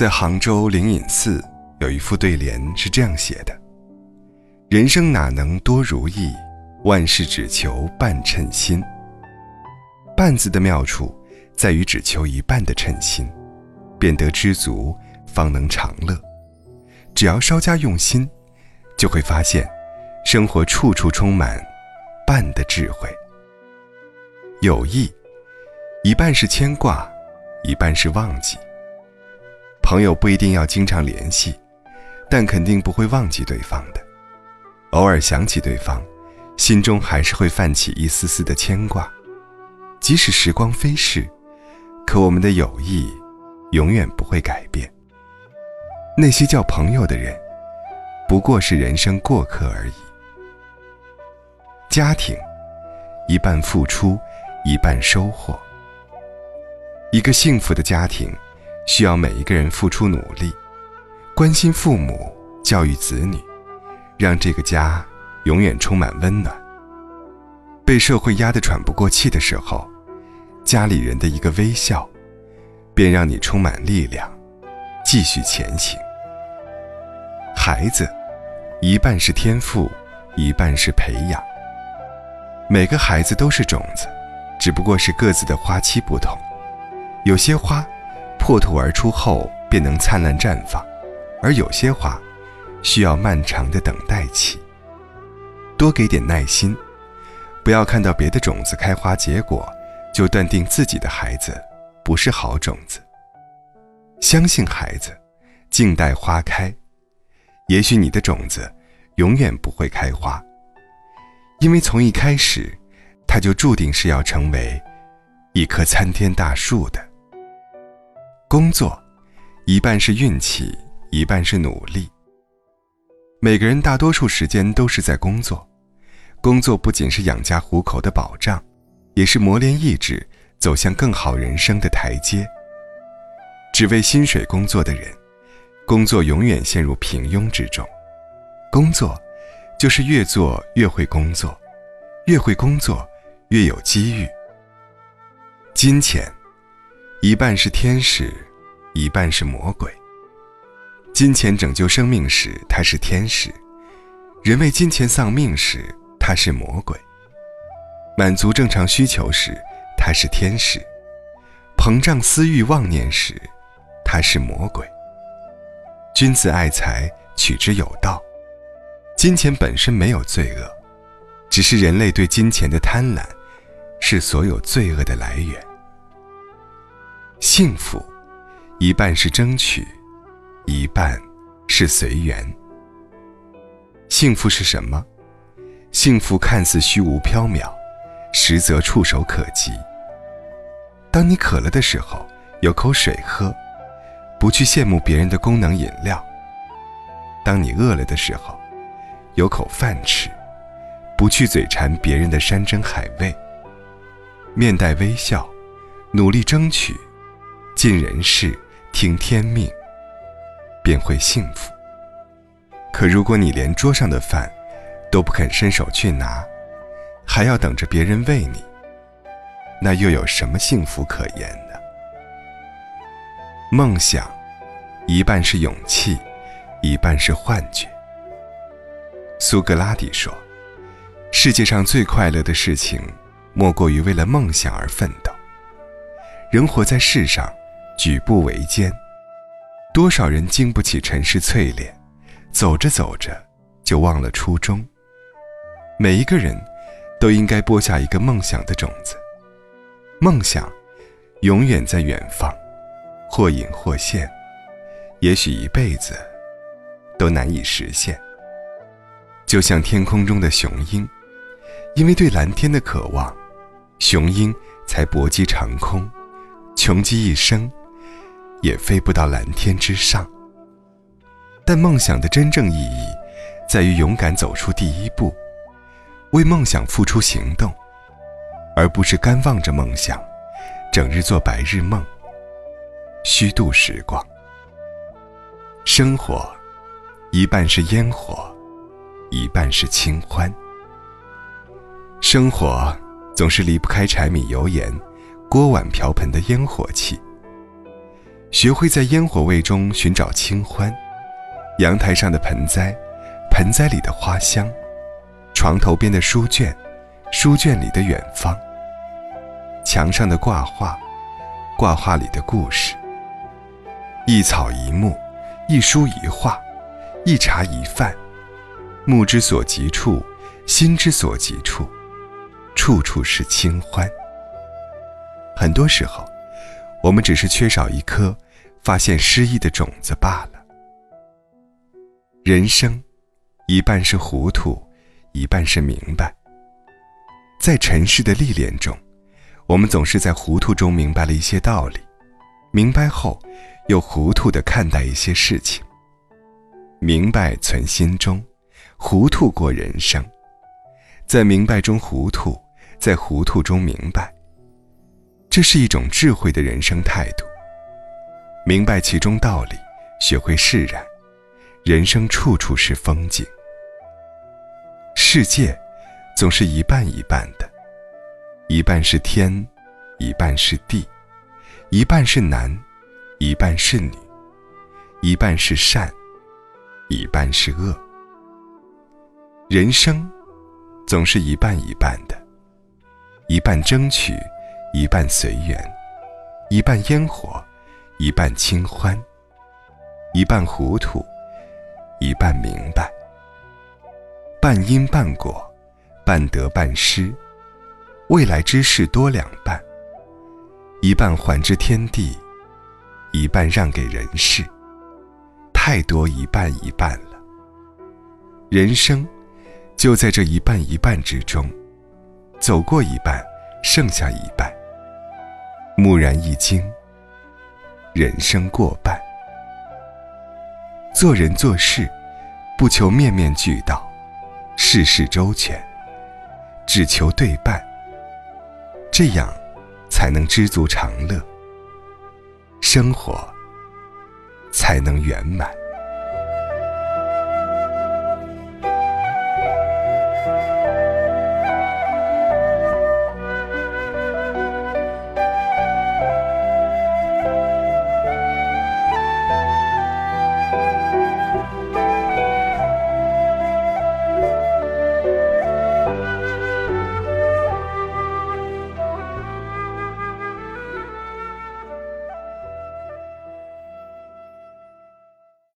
在杭州灵隐寺有一副对联是这样写的：“人生哪能多如意，万事只求半称心。”“半”字的妙处在于只求一半的称心，便得知足，方能长乐。只要稍加用心，就会发现，生活处处充满半的智慧。友谊，一半是牵挂，一半是忘记。朋友不一定要经常联系，但肯定不会忘记对方的。偶尔想起对方，心中还是会泛起一丝丝的牵挂。即使时光飞逝，可我们的友谊永远不会改变。那些叫朋友的人，不过是人生过客而已。家庭，一半付出。一半收获。一个幸福的家庭，需要每一个人付出努力，关心父母，教育子女，让这个家永远充满温暖。被社会压得喘不过气的时候，家里人的一个微笑，便让你充满力量，继续前行。孩子，一半是天赋，一半是培养。每个孩子都是种子。只不过是各自的花期不同，有些花破土而出后便能灿烂绽放，而有些花需要漫长的等待期。多给点耐心，不要看到别的种子开花结果，就断定自己的孩子不是好种子。相信孩子，静待花开。也许你的种子永远不会开花，因为从一开始。他就注定是要成为一棵参天大树的。工作，一半是运气，一半是努力。每个人大多数时间都是在工作，工作不仅是养家糊口的保障，也是磨练意志、走向更好人生的台阶。只为薪水工作的人，工作永远陷入平庸之中。工作，就是越做越会工作，越会工作。越有机遇。金钱，一半是天使，一半是魔鬼。金钱拯救生命时，它是天使；人为金钱丧命时，它是魔鬼。满足正常需求时，它是天使；膨胀私欲妄念时，它是魔鬼。君子爱财，取之有道。金钱本身没有罪恶，只是人类对金钱的贪婪。是所有罪恶的来源。幸福，一半是争取，一半是随缘。幸福是什么？幸福看似虚无缥缈，实则触手可及。当你渴了的时候，有口水喝，不去羡慕别人的功能饮料；当你饿了的时候，有口饭吃，不去嘴馋别人的山珍海味。面带微笑，努力争取，尽人事，听天命，便会幸福。可如果你连桌上的饭都不肯伸手去拿，还要等着别人喂你，那又有什么幸福可言呢？梦想，一半是勇气，一半是幻觉。苏格拉底说：“世界上最快乐的事情。”莫过于为了梦想而奋斗。人活在世上，举步维艰，多少人经不起尘世淬炼，走着走着就忘了初衷。每一个人都应该播下一个梦想的种子，梦想永远在远方，或隐或现，也许一辈子都难以实现。就像天空中的雄鹰，因为对蓝天的渴望。雄鹰才搏击长空，穷极一生，也飞不到蓝天之上。但梦想的真正意义，在于勇敢走出第一步，为梦想付出行动，而不是干望着梦想，整日做白日梦，虚度时光。生活，一半是烟火，一半是清欢。生活。总是离不开柴米油盐、锅碗瓢盆的烟火气。学会在烟火味中寻找清欢。阳台上的盆栽，盆栽里的花香；床头边的书卷，书卷里的远方；墙上的挂画，挂画里的故事。一草一木，一书一画，一茶一饭，目之所及处，心之所及处，处处是清欢。很多时候，我们只是缺少一颗发现诗意的种子罢了。人生，一半是糊涂，一半是明白。在尘世的历练中，我们总是在糊涂中明白了一些道理，明白后，又糊涂的看待一些事情。明白存心中，糊涂过人生。在明白中糊涂，在糊涂中明白。这是一种智慧的人生态度。明白其中道理，学会释然。人生处处是风景，世界总是一半一半的，一半是天，一半是地，一半是男，一半是女，一半是善，一半是恶。人生总是一半一半的，一半争取，一半随缘，一半烟火，一半清欢，一半糊涂。一半明白，半因半果，半得半失，未来之事多两半。一半还之天地，一半让给人世。太多一半一半了。人生就在这一半一半之中，走过一半，剩下一半。蓦然一惊，人生过半。做人做事，不求面面俱到，事事周全，只求对半。这样，才能知足常乐，生活才能圆满。